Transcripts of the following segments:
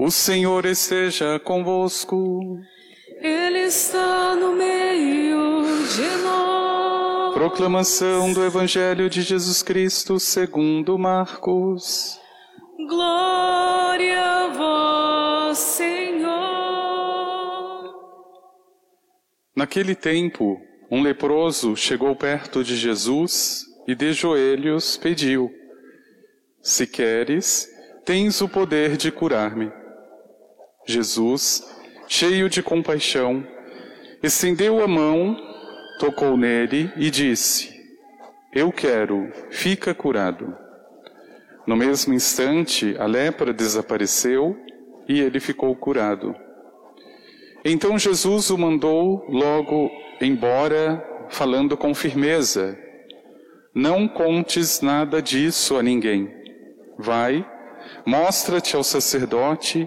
O Senhor esteja convosco. Ele está no meio de nós. Proclamação do Evangelho de Jesus Cristo segundo Marcos. Glória a vós, Senhor. Naquele tempo, um leproso chegou perto de Jesus e de joelhos pediu: Se queres, tens o poder de curar-me. Jesus, cheio de compaixão, estendeu a mão, tocou nele e disse: Eu quero, fica curado. No mesmo instante, a lepra desapareceu e ele ficou curado. Então Jesus o mandou logo embora, falando com firmeza: Não contes nada disso a ninguém. Vai, mostra-te ao sacerdote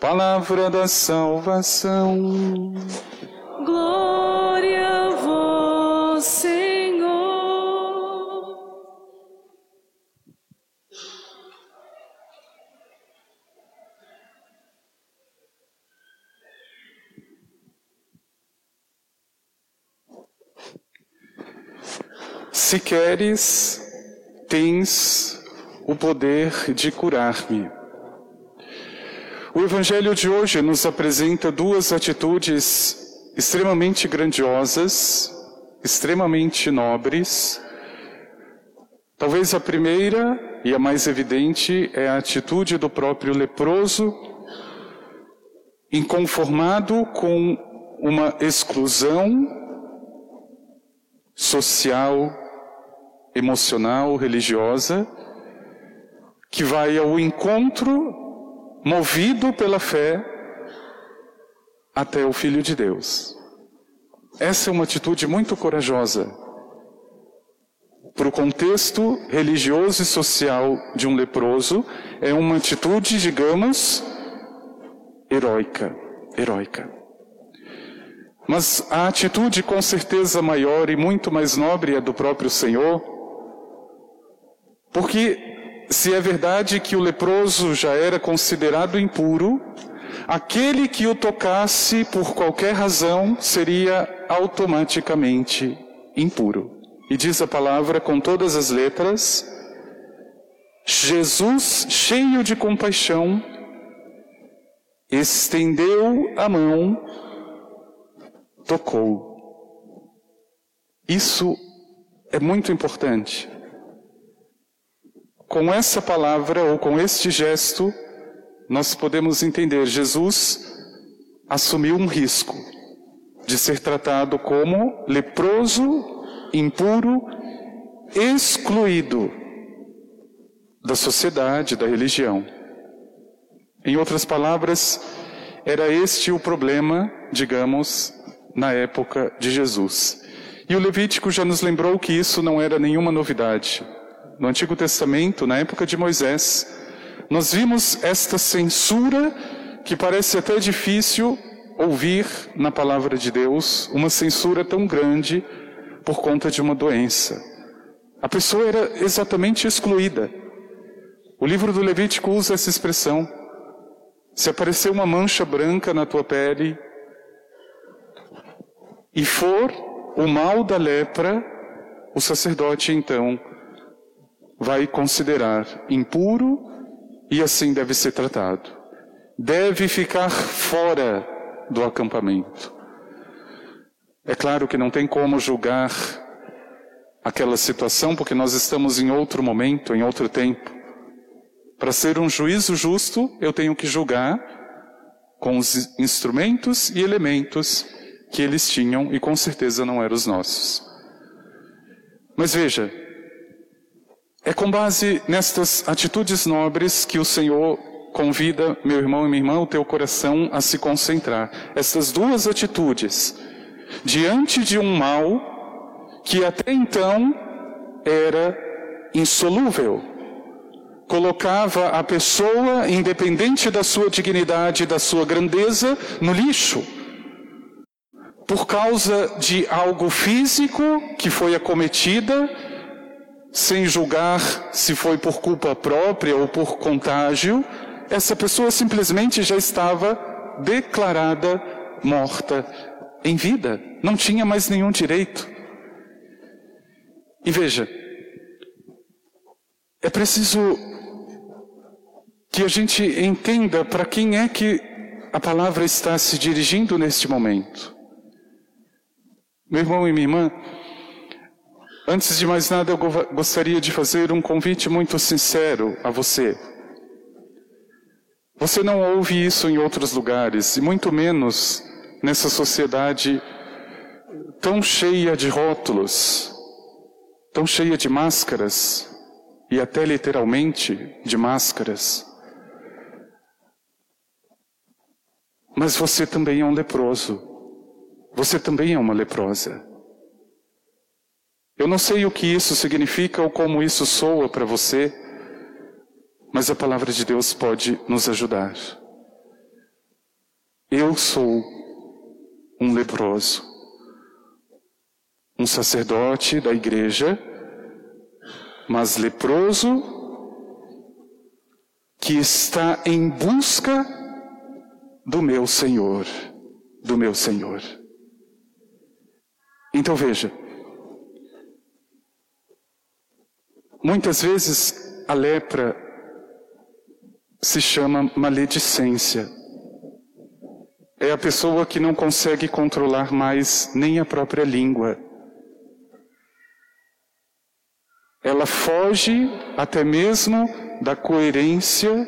Palavra da salvação. Glória a vós, Senhor. Se queres, tens o poder de curar-me. O Evangelho de hoje nos apresenta duas atitudes extremamente grandiosas, extremamente nobres. Talvez a primeira e a mais evidente é a atitude do próprio leproso, inconformado com uma exclusão social, emocional, religiosa, que vai ao encontro, movido pela fé, até o Filho de Deus. Essa é uma atitude muito corajosa. Para o contexto religioso e social de um leproso, é uma atitude, digamos, heróica. Heróica. Mas a atitude com certeza maior e muito mais nobre é do próprio Senhor, porque se é verdade que o leproso já era considerado impuro, aquele que o tocasse por qualquer razão seria automaticamente impuro. E diz a palavra com todas as letras: Jesus, cheio de compaixão, estendeu a mão, tocou. Isso é muito importante. Com essa palavra ou com este gesto, nós podemos entender Jesus assumiu um risco de ser tratado como leproso, impuro, excluído da sociedade, da religião. Em outras palavras, era este o problema, digamos, na época de Jesus. E o Levítico já nos lembrou que isso não era nenhuma novidade. No Antigo Testamento, na época de Moisés, nós vimos esta censura que parece até difícil ouvir na palavra de Deus, uma censura tão grande por conta de uma doença. A pessoa era exatamente excluída. O livro do Levítico usa essa expressão. Se aparecer uma mancha branca na tua pele e for o mal da lepra, o sacerdote então vai considerar impuro e assim deve ser tratado. Deve ficar fora do acampamento. É claro que não tem como julgar aquela situação, porque nós estamos em outro momento, em outro tempo. Para ser um juízo justo, eu tenho que julgar com os instrumentos e elementos que eles tinham e com certeza não eram os nossos. Mas veja, é com base nestas atitudes nobres que o Senhor convida, meu irmão e minha irmã, o teu coração a se concentrar. Essas duas atitudes, diante de um mal que até então era insolúvel, colocava a pessoa, independente da sua dignidade, da sua grandeza, no lixo. Por causa de algo físico que foi acometida, sem julgar se foi por culpa própria ou por contágio, essa pessoa simplesmente já estava declarada morta em vida, não tinha mais nenhum direito. E veja, é preciso que a gente entenda para quem é que a palavra está se dirigindo neste momento. Meu irmão e minha irmã, antes de mais nada, eu gostaria de fazer um convite muito sincero a você. Você não ouve isso em outros lugares, e muito menos nessa sociedade tão cheia de rótulos, tão cheia de máscaras, e até literalmente de máscaras. Mas você também é um leproso. Você também é uma leprosa. Eu não sei o que isso significa ou como isso soa para você, mas a palavra de Deus pode nos ajudar. Eu sou um leproso, um sacerdote da igreja, mas leproso que está em busca do meu Senhor, do meu Senhor. Então veja, muitas vezes a lepra se chama maledicência. É a pessoa que não consegue controlar mais nem a própria língua. Ela foge até mesmo da coerência,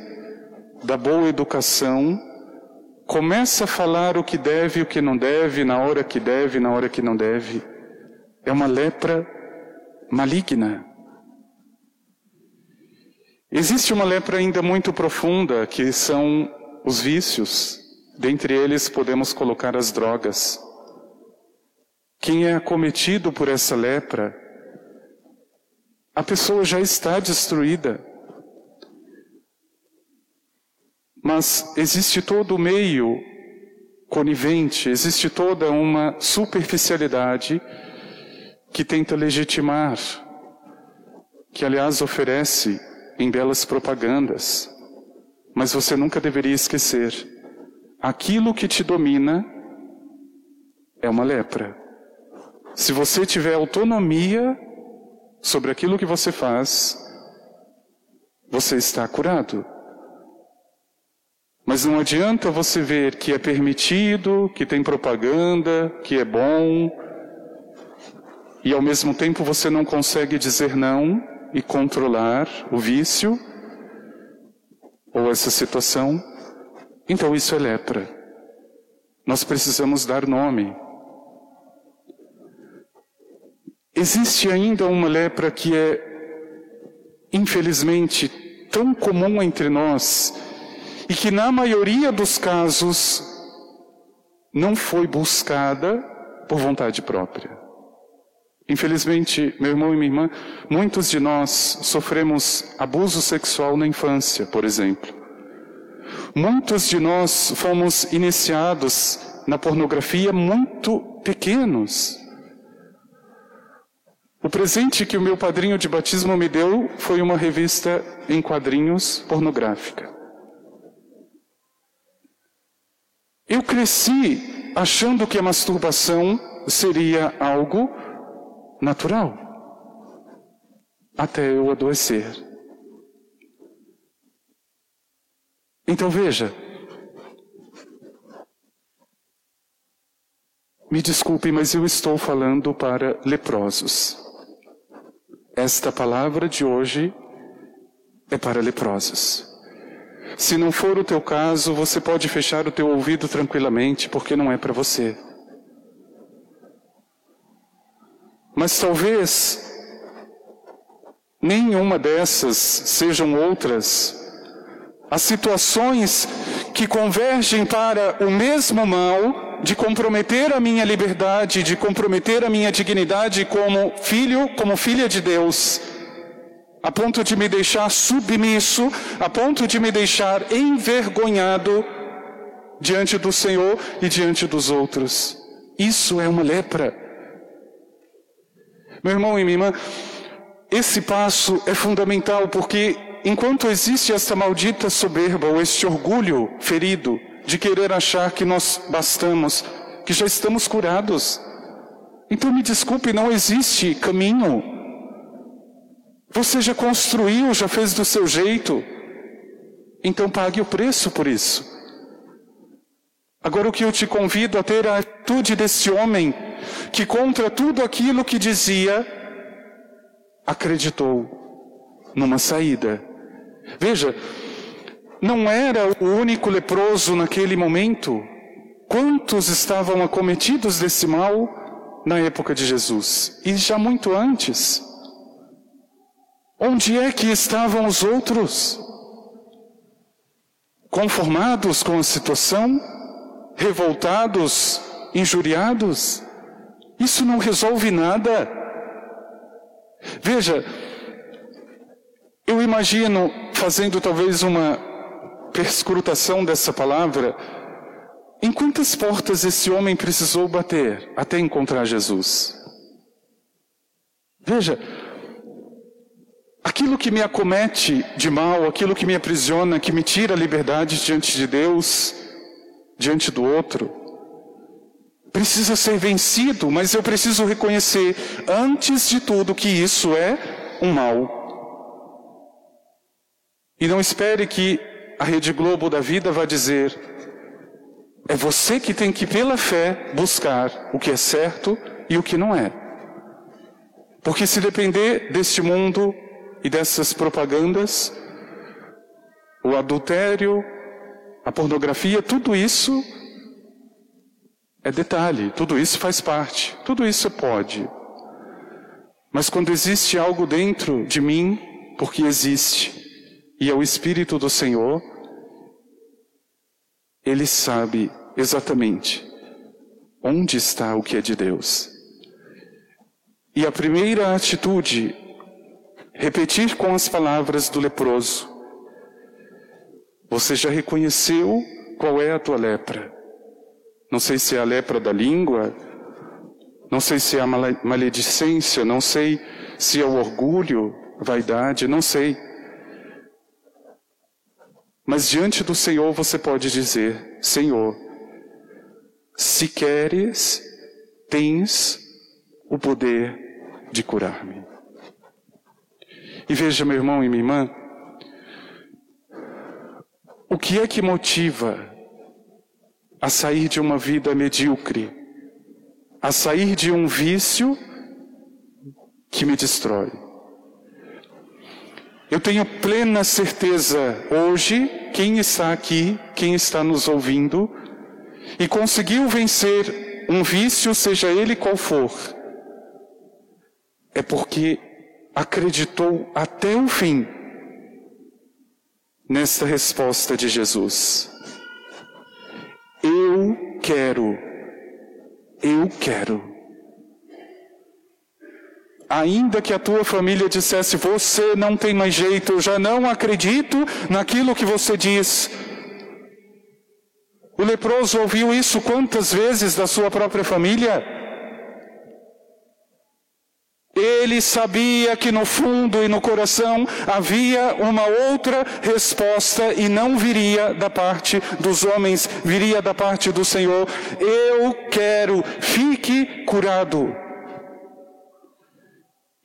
da boa educação, começa a falar o que deve e o que não deve, na hora que deve, na hora que não deve. É uma lepra maligna. Existe uma lepra ainda muito profunda, que são os vícios. Dentre eles podemos colocar as drogas. Quem é acometido por essa lepra, a pessoa já está destruída. Mas existe todo o meio conivente, existe toda uma superficialidade que tenta legitimar, que aliás oferece em belas propagandas. Mas você nunca deveria esquecer: aquilo que te domina é uma lepra. Se você tiver autonomia sobre aquilo que você faz, você está curado. Mas não adianta você ver que é permitido, que tem propaganda, que é bom, e ao mesmo tempo você não consegue dizer não e controlar o vício ou essa situação. Então isso é lepra. Nós precisamos dar nome. Existe ainda uma lepra que é, infelizmente, tão comum entre nós e que na maioria dos casos não foi buscada por vontade própria. Infelizmente, meu irmão e minha irmã, muitos de nós sofremos abuso sexual na infância, por exemplo. Muitos de nós fomos iniciados na pornografia muito pequenos. O presente que o meu padrinho de batismo me deu foi uma revista em quadrinhos pornográfica. Eu cresci achando que a masturbação seria algo natural, até eu adoecer. Então veja, me desculpe, mas eu estou falando para leprosos. Esta palavra de hoje é para leprosos. Se não for o teu caso, você pode fechar o teu ouvido tranquilamente, porque não é para você. Mas talvez nenhuma dessas sejam outras as situações que convergem para o mesmo mal de comprometer a minha liberdade, de comprometer a minha dignidade como filho, como filha de Deus, a ponto de me deixar submisso, a ponto de me deixar envergonhado diante do Senhor e diante dos outros. Isso é uma lepra. Meu irmão e minha irmã, esse passo é fundamental porque enquanto existe essa maldita soberba ou este orgulho ferido de querer achar que nós bastamos, que já estamos curados, então me desculpe, não existe caminho. Você já construiu, já fez do seu jeito. Então pague o preço por isso. Agora o que eu te convido a ter a atitude desse homem que contra tudo aquilo que dizia, acreditou numa saída. Veja, não era o único leproso naquele momento. Quantos estavam acometidos desse mal na época de Jesus? E já muito antes. Onde é que estavam os outros? Conformados com a situação? Revoltados? Injuriados? Isso não resolve nada. Veja, eu imagino fazendo talvez uma perscrutação dessa palavra, em quantas portas esse homem precisou bater até encontrar Jesus? Veja, aquilo que me acomete de mal, aquilo que me aprisiona, que me tira a liberdade diante de Deus, diante do outro, precisa ser vencido, mas eu preciso reconhecer, antes de tudo, que isso é um mal. E não espere que a Rede Globo da vida vá dizer: é você que tem que, pela fé, buscar o que é certo e o que não é. Porque se depender deste mundo e dessas propagandas, o adultério, a pornografia, tudo isso é detalhe, tudo isso faz parte, tudo isso pode. Mas quando existe algo dentro de mim, porque existe, e é o Espírito do Senhor, ele sabe exatamente onde está o que é de Deus. E a primeira atitude, repetir com as palavras do leproso: Você já reconheceu qual é a tua lepra? Não sei se é a lepra da língua, não sei se é a maledicência, não sei se é o orgulho, vaidade, não sei. Mas diante do Senhor você pode dizer: Senhor, se queres, tens o poder de curar-me. E veja, meu irmão e minha irmã, o que é que motiva a sair de uma vida medíocre, a sair de um vício que me destrói. Eu tenho plena certeza hoje, quem está aqui, quem está nos ouvindo, e conseguiu vencer um vício, seja ele qual for, é porque acreditou até o fim nesta resposta de Jesus. Quero. Eu quero. Ainda que a tua família dissesse, você não tem mais jeito, eu já não acredito naquilo que você diz. O leproso ouviu isso quantas vezes da sua própria família? Ele sabia que no fundo e no coração havia uma outra resposta e não viria da parte dos homens, viria da parte do Senhor. Eu quero, fique curado.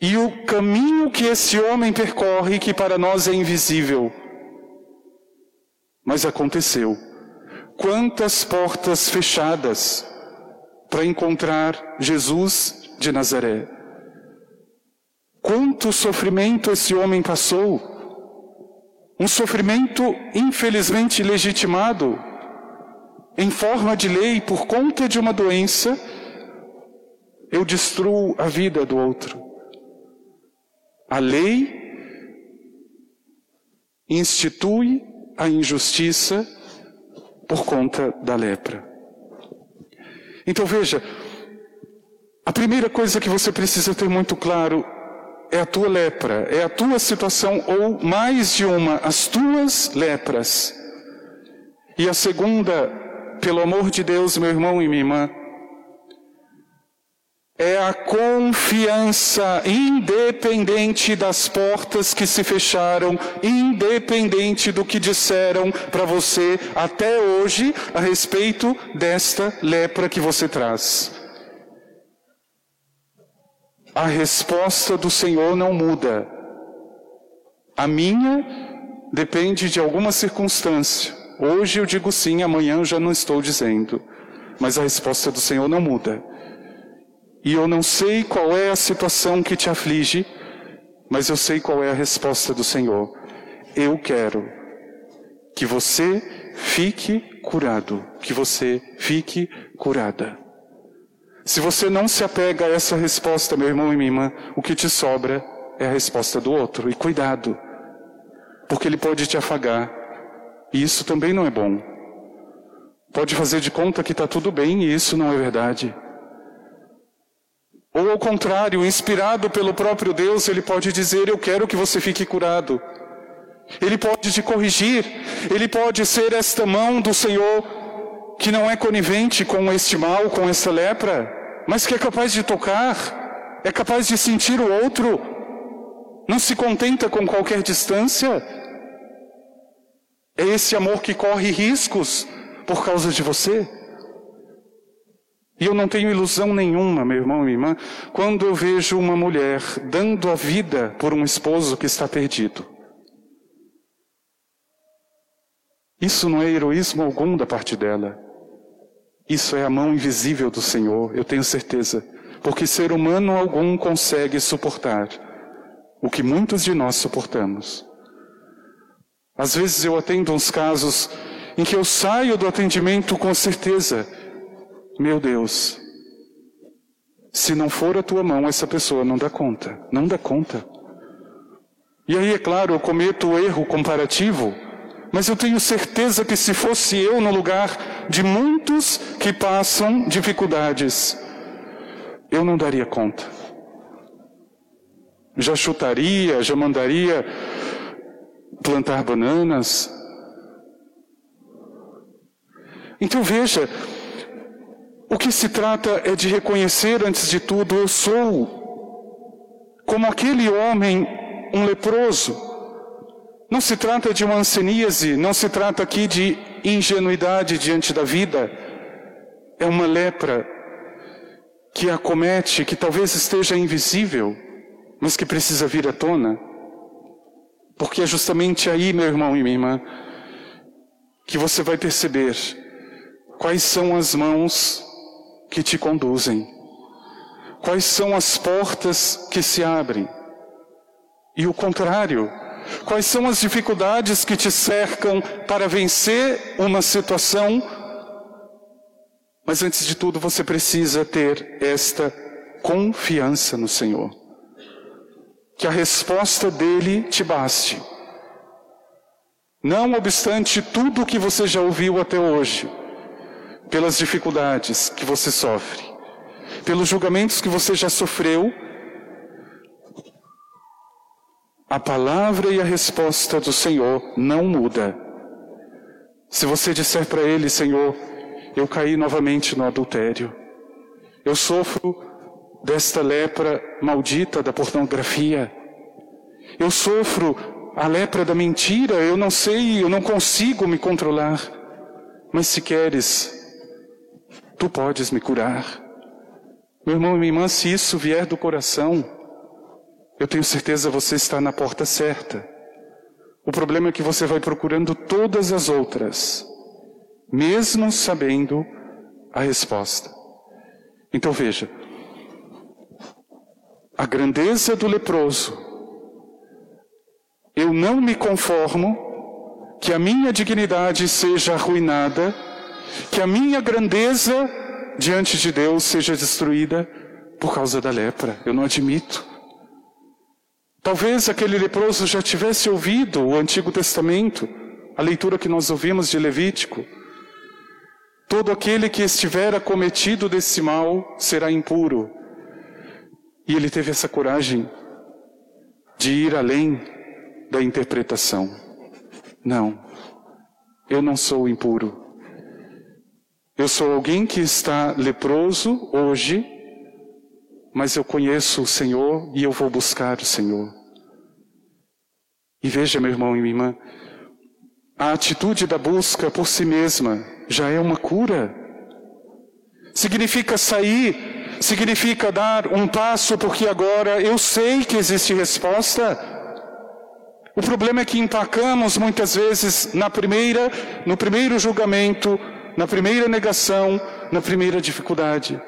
E o caminho que esse homem percorre, que para nós é invisível, mas aconteceu. Quantas portas fechadas para encontrar Jesus de Nazaré. Quanto sofrimento esse homem passou. Um sofrimento infelizmente legitimado, em forma de lei, por conta de uma doença, eu destruo a vida do outro. A lei institui a injustiça por conta da lepra. Então veja, a primeira coisa que você precisa ter muito claro é a tua lepra, é a tua situação, ou mais de uma, as tuas lepras. E a segunda, pelo amor de Deus, meu irmão e minha irmã, é a confiança independente das portas que se fecharam, independente do que disseram para você até hoje a respeito desta lepra que você traz. A resposta do Senhor não muda. A minha depende de alguma circunstância. Hoje eu digo sim, amanhã eu já não estou dizendo. Mas a resposta do Senhor não muda. E eu não sei qual é a situação que te aflige, mas eu sei qual é a resposta do Senhor. Eu quero que você fique curado, que você fique curada. Se você não se apega a essa resposta, meu irmão e minha irmã, o que te sobra é a resposta do outro. E cuidado, porque ele pode te afagar. E isso também não é bom. Pode fazer de conta que está tudo bem e isso não é verdade. Ou ao contrário, inspirado pelo próprio Deus, ele pode dizer: Eu quero que você fique curado. Ele pode te corrigir, ele pode ser esta mão do Senhor que não é conivente com este mal, com esta lepra, mas que é capaz de tocar, é capaz de sentir o outro, não se contenta com qualquer distância. É esse amor que corre riscos por causa de você. E eu não tenho ilusão nenhuma, meu irmão e minha irmã, quando eu vejo uma mulher dando a vida por um esposo que está perdido. Isso não é heroísmo algum da parte dela. Isso é a mão invisível do Senhor, eu tenho certeza. Porque ser humano algum consegue suportar o que muitos de nós suportamos. Às vezes eu atendo uns casos em que eu saio do atendimento com certeza meu Deus, se não for a tua mão, essa pessoa não dá conta, não dá conta. E aí, é claro, eu cometo o erro comparativo, mas eu tenho certeza que se fosse eu no lugar de muitos que passam dificuldades, eu não daria conta. Já chutaria, já mandaria plantar bananas. Então veja, o que se trata é de reconhecer, antes de tudo, eu sou como aquele homem, um leproso. Não se trata de uma anseníase, não se trata aqui de ingenuidade diante da vida. É uma lepra que acomete, que talvez esteja invisível, mas que precisa vir à tona. Porque é justamente aí, meu irmão e minha irmã, que você vai perceber quais são as mãos que te conduzem? Quais são as portas que se abrem? E o contrário, quais são as dificuldades que te cercam para vencer uma situação? Mas antes de tudo, você precisa ter esta confiança no Senhor. Que a resposta dele te baste. Não obstante tudo o que você já ouviu até hoje, pelas dificuldades que você sofre, pelos julgamentos que você já sofreu, a palavra e a resposta do Senhor não muda. Se você disser para ele, Senhor, eu caí novamente no adultério, eu sofro desta lepra maldita da pornografia, eu sofro a lepra da mentira, eu não sei, eu não consigo me controlar, mas se queres, tu podes me curar. Meu irmão e minha irmã, se isso vier do coração, eu tenho certeza você está na porta certa. O problema é que você vai procurando todas as outras, mesmo sabendo a resposta. Então veja, a grandeza do leproso, eu não me conformo que a minha dignidade seja arruinada que a minha grandeza diante de Deus seja destruída por causa da lepra. Eu não admito. Talvez aquele leproso já tivesse ouvido o Antigo Testamento, a leitura que nós ouvimos de Levítico. Todo aquele que estiver acometido desse mal será impuro. E ele teve essa coragem de ir além da interpretação. Não, eu não sou impuro. Eu sou alguém que está leproso hoje, mas eu conheço o Senhor e eu vou buscar o Senhor. E veja, meu irmão e minha irmã, a atitude da busca por si mesma já é uma cura. Significa sair, significa dar um passo, porque agora eu sei que existe resposta. O problema é que empacamos muitas vezes na primeira, no primeiro julgamento, na primeira negação, na primeira dificuldade.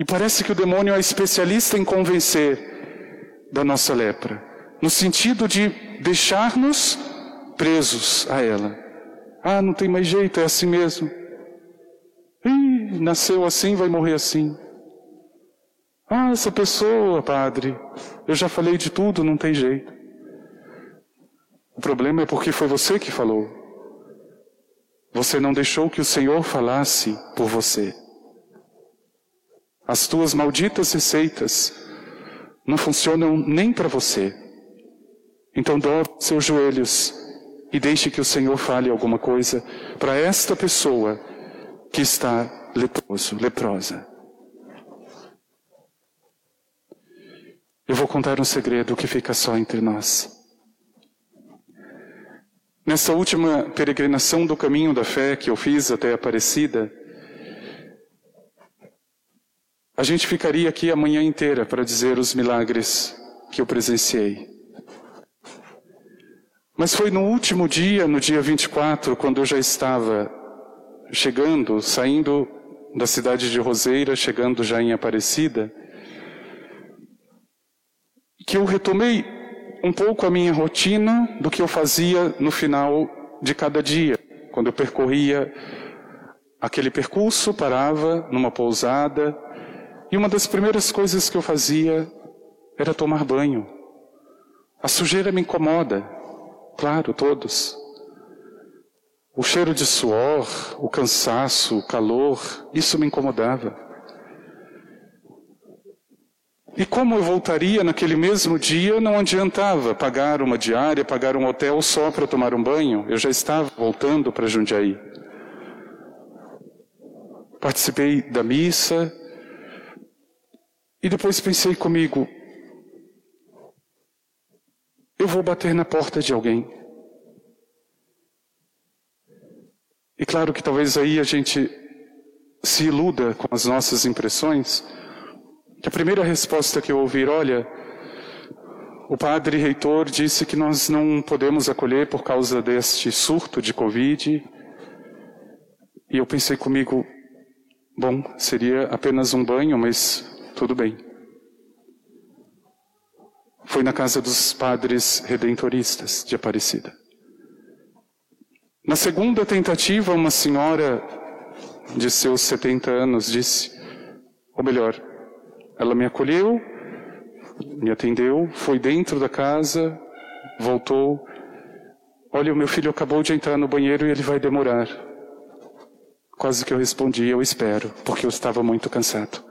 E parece que o demônio é especialista em convencer da nossa lepra, no sentido de deixar-nos presos a ela. Ah, não tem mais jeito, é assim mesmo. Ih, nasceu assim, vai morrer assim. Ah, essa pessoa, padre, eu já falei de tudo, não tem jeito. O problema é porque foi você que falou. Você não deixou que o Senhor falasse por você. As tuas malditas receitas não funcionam nem para você. Então dobre seus joelhos e deixe que o Senhor fale alguma coisa para esta pessoa que está leproso, leprosa. Eu vou contar um segredo que fica só entre nós. Nessa última peregrinação do caminho da fé que eu fiz até Aparecida, a gente ficaria aqui a manhã inteira para dizer os milagres que eu presenciei. Mas foi no último dia, no dia 24, quando eu já estava chegando, saindo da cidade de Roseira, chegando já em Aparecida, que eu retomei um pouco a minha rotina do que eu fazia no final de cada dia. Quando eu percorria aquele percurso, parava numa pousada, e uma das primeiras coisas que eu fazia era tomar banho. A sujeira me incomoda, claro, todos. O cheiro de suor, o cansaço, o calor, isso me incomodava. E como eu voltaria naquele mesmo dia, não adiantava pagar uma diária, pagar um hotel só para tomar um banho. Eu já estava voltando para Jundiaí. Participei da missa e depois pensei comigo: eu vou bater na porta de alguém. E claro que talvez aí a gente se iluda com as nossas impressões que a primeira resposta que eu ouvi, olha, o padre reitor disse que nós não podemos acolher por causa deste surto de Covid. E eu pensei comigo, bom, seria apenas um banho, mas tudo bem. Foi na casa dos padres redentoristas de Aparecida. Na segunda tentativa, uma senhora de seus 70 anos disse, ou melhor, ela me acolheu, me atendeu, foi dentro da casa, voltou. Olha, o meu filho acabou de entrar no banheiro e ele vai demorar. Quase que eu respondi, eu espero, porque eu estava muito cansado.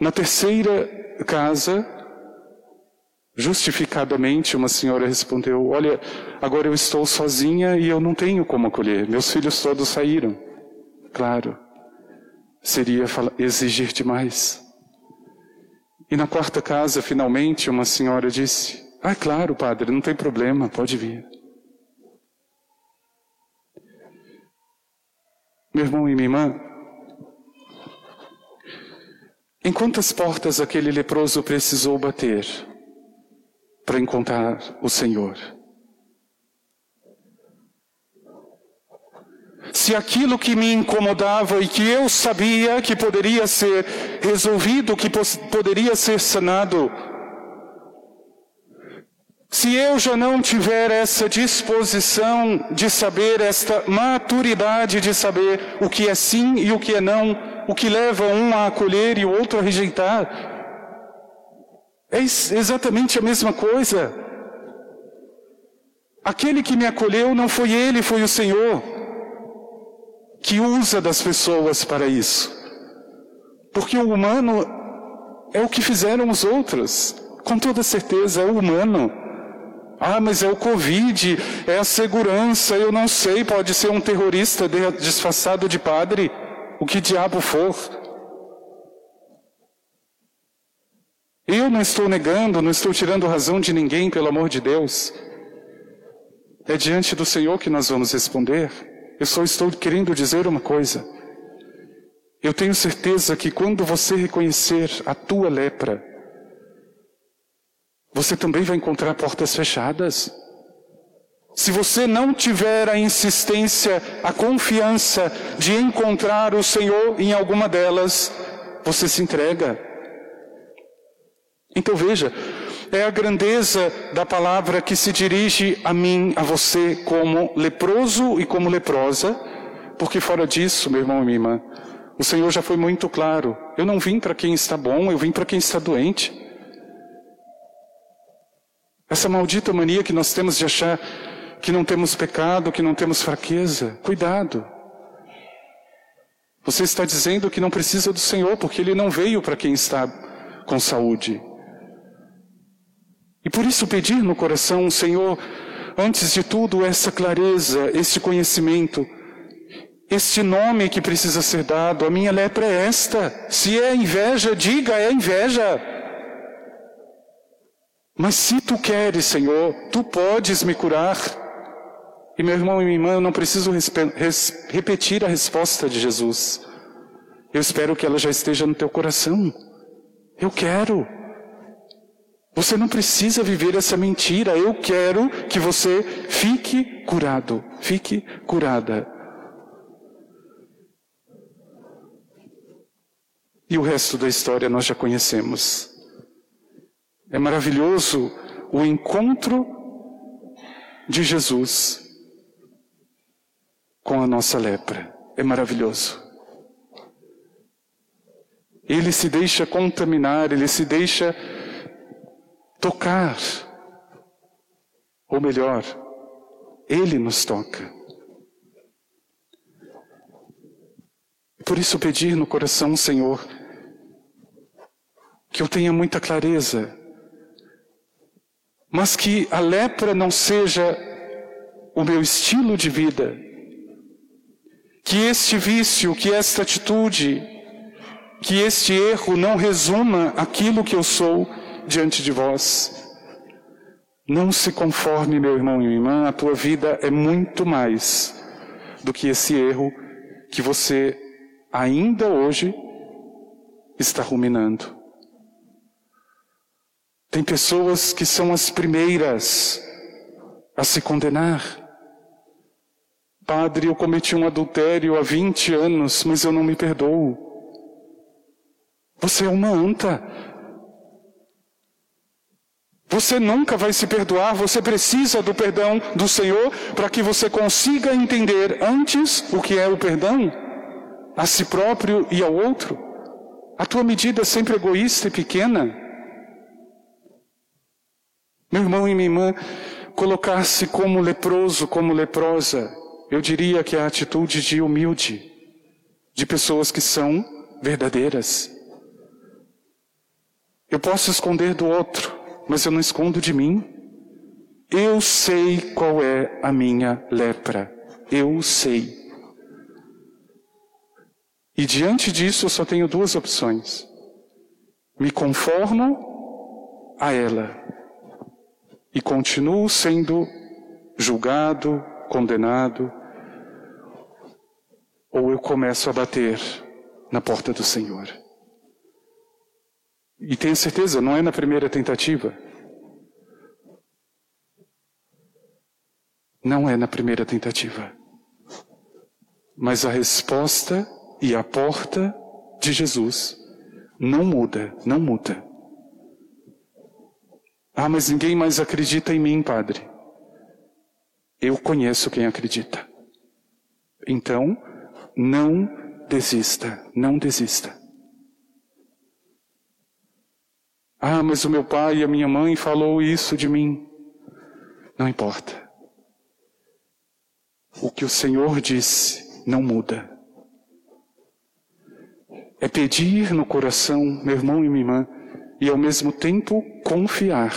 Na terceira casa, justificadamente, uma senhora respondeu: Olha, agora eu estou sozinha e eu não tenho como acolher. Meus filhos todos saíram. Claro seria exigir demais. E na quarta casa, finalmente, uma senhora disse: Ah, claro, padre, não tem problema, pode vir. Meu irmão e minha irmã, em quantas portas aquele leproso precisou bater para encontrar o Senhor? se aquilo que me incomodava e que eu sabia que poderia ser resolvido, que poderia ser sanado, se eu já não tiver essa disposição de saber, esta maturidade de saber o que é sim e o que é não, o que leva um a acolher e o outro a rejeitar, é exatamente a mesma coisa. Aquele que me acolheu não foi ele, foi o Senhor, que usa das pessoas para isso. Porque o humano é o que fizeram os outros, com toda certeza, é o humano. Ah, mas é o Covid, é a segurança, eu não sei, pode ser um terrorista disfarçado de padre, o que diabo for. Eu não estou negando, não estou tirando razão de ninguém, pelo amor de Deus. É diante do Senhor que nós vamos responder. Eu só estou querendo dizer uma coisa. Eu tenho certeza que quando você reconhecer a tua lepra, você também vai encontrar portas fechadas. Se você não tiver a insistência, a confiança de encontrar o Senhor em alguma delas, você se entrega. Então veja, é a grandeza da palavra que se dirige a mim, a você, como leproso e como leprosa, porque fora disso, meu irmão e minha irmã, o Senhor já foi muito claro. Eu não vim para quem está bom, eu vim para quem está doente. Essa maldita mania que nós temos de achar que não temos pecado, que não temos fraqueza, cuidado. Você está dizendo que não precisa do Senhor, porque Ele não veio para quem está com saúde. E por isso pedir no coração, Senhor, antes de tudo, essa clareza, este conhecimento, este nome que precisa ser dado. A minha lepra é esta. Se é inveja, diga, é inveja. Mas se tu queres, Senhor, tu podes me curar. E meu irmão e minha irmã, eu não preciso repetir a resposta de Jesus. Eu espero que ela já esteja no teu coração. Eu quero. Você não precisa viver essa mentira. Eu quero que você fique curado, fique curada. E o resto da história nós já conhecemos. É maravilhoso o encontro de Jesus com a nossa lepra. É maravilhoso. Ele se deixa contaminar, ele se deixa tocar. Ou melhor, Ele nos toca. Por isso pedir no coração, Senhor, que eu tenha muita clareza, mas que a lepra não seja o meu estilo de vida, que este vício, que esta atitude, que este erro não resuma aquilo que eu sou, diante de vós. Não se conforme, meu irmão e minha irmã, a tua vida é muito mais do que esse erro que você ainda hoje está ruminando. Tem pessoas que são as primeiras a se condenar. Padre, eu cometi um adultério há 20 anos, mas eu não me perdoo. Você é uma anta. Você nunca vai se perdoar, você precisa do perdão do Senhor para que você consiga entender antes o que é o perdão a si próprio e ao outro. A tua medida é sempre egoísta e pequena. Meu irmão e minha irmã, colocar-se como leproso, como leprosa, eu diria que é a atitude de humilde, de pessoas que são verdadeiras. Eu posso esconder do outro, mas eu não escondo de mim. Eu sei qual é a minha lepra. Eu sei. E diante disso eu só tenho duas opções. Me conformo a ela e continuo sendo julgado, condenado, ou eu começo a bater na porta do Senhor. E tenha certeza, não é na primeira tentativa. Não é na primeira tentativa. Mas a resposta e a porta de Jesus não muda, não muda. Ah, mas ninguém mais acredita em mim, Padre. Eu conheço quem acredita. Então, não desista, não desista. Ah, mas o meu pai e a minha mãe falou isso de mim. Não importa. O que o Senhor disse não muda. É pedir no coração, meu irmão e minha irmã, e ao mesmo tempo confiar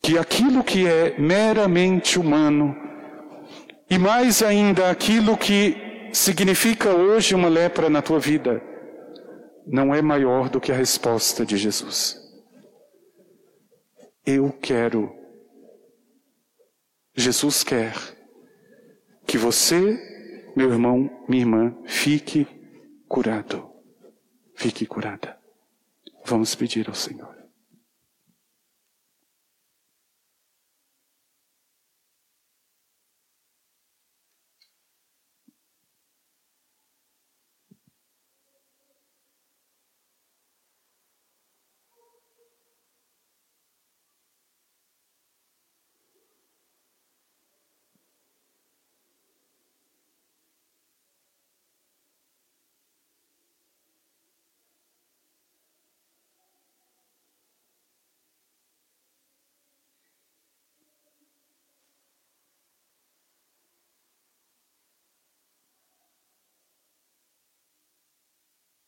que aquilo que é meramente humano, e mais ainda aquilo que significa hoje uma lepra na tua vida, não é maior do que a resposta de Jesus. Eu quero. Jesus quer que você, meu irmão, minha irmã, fique curado. Fique curada. Vamos pedir ao Senhor.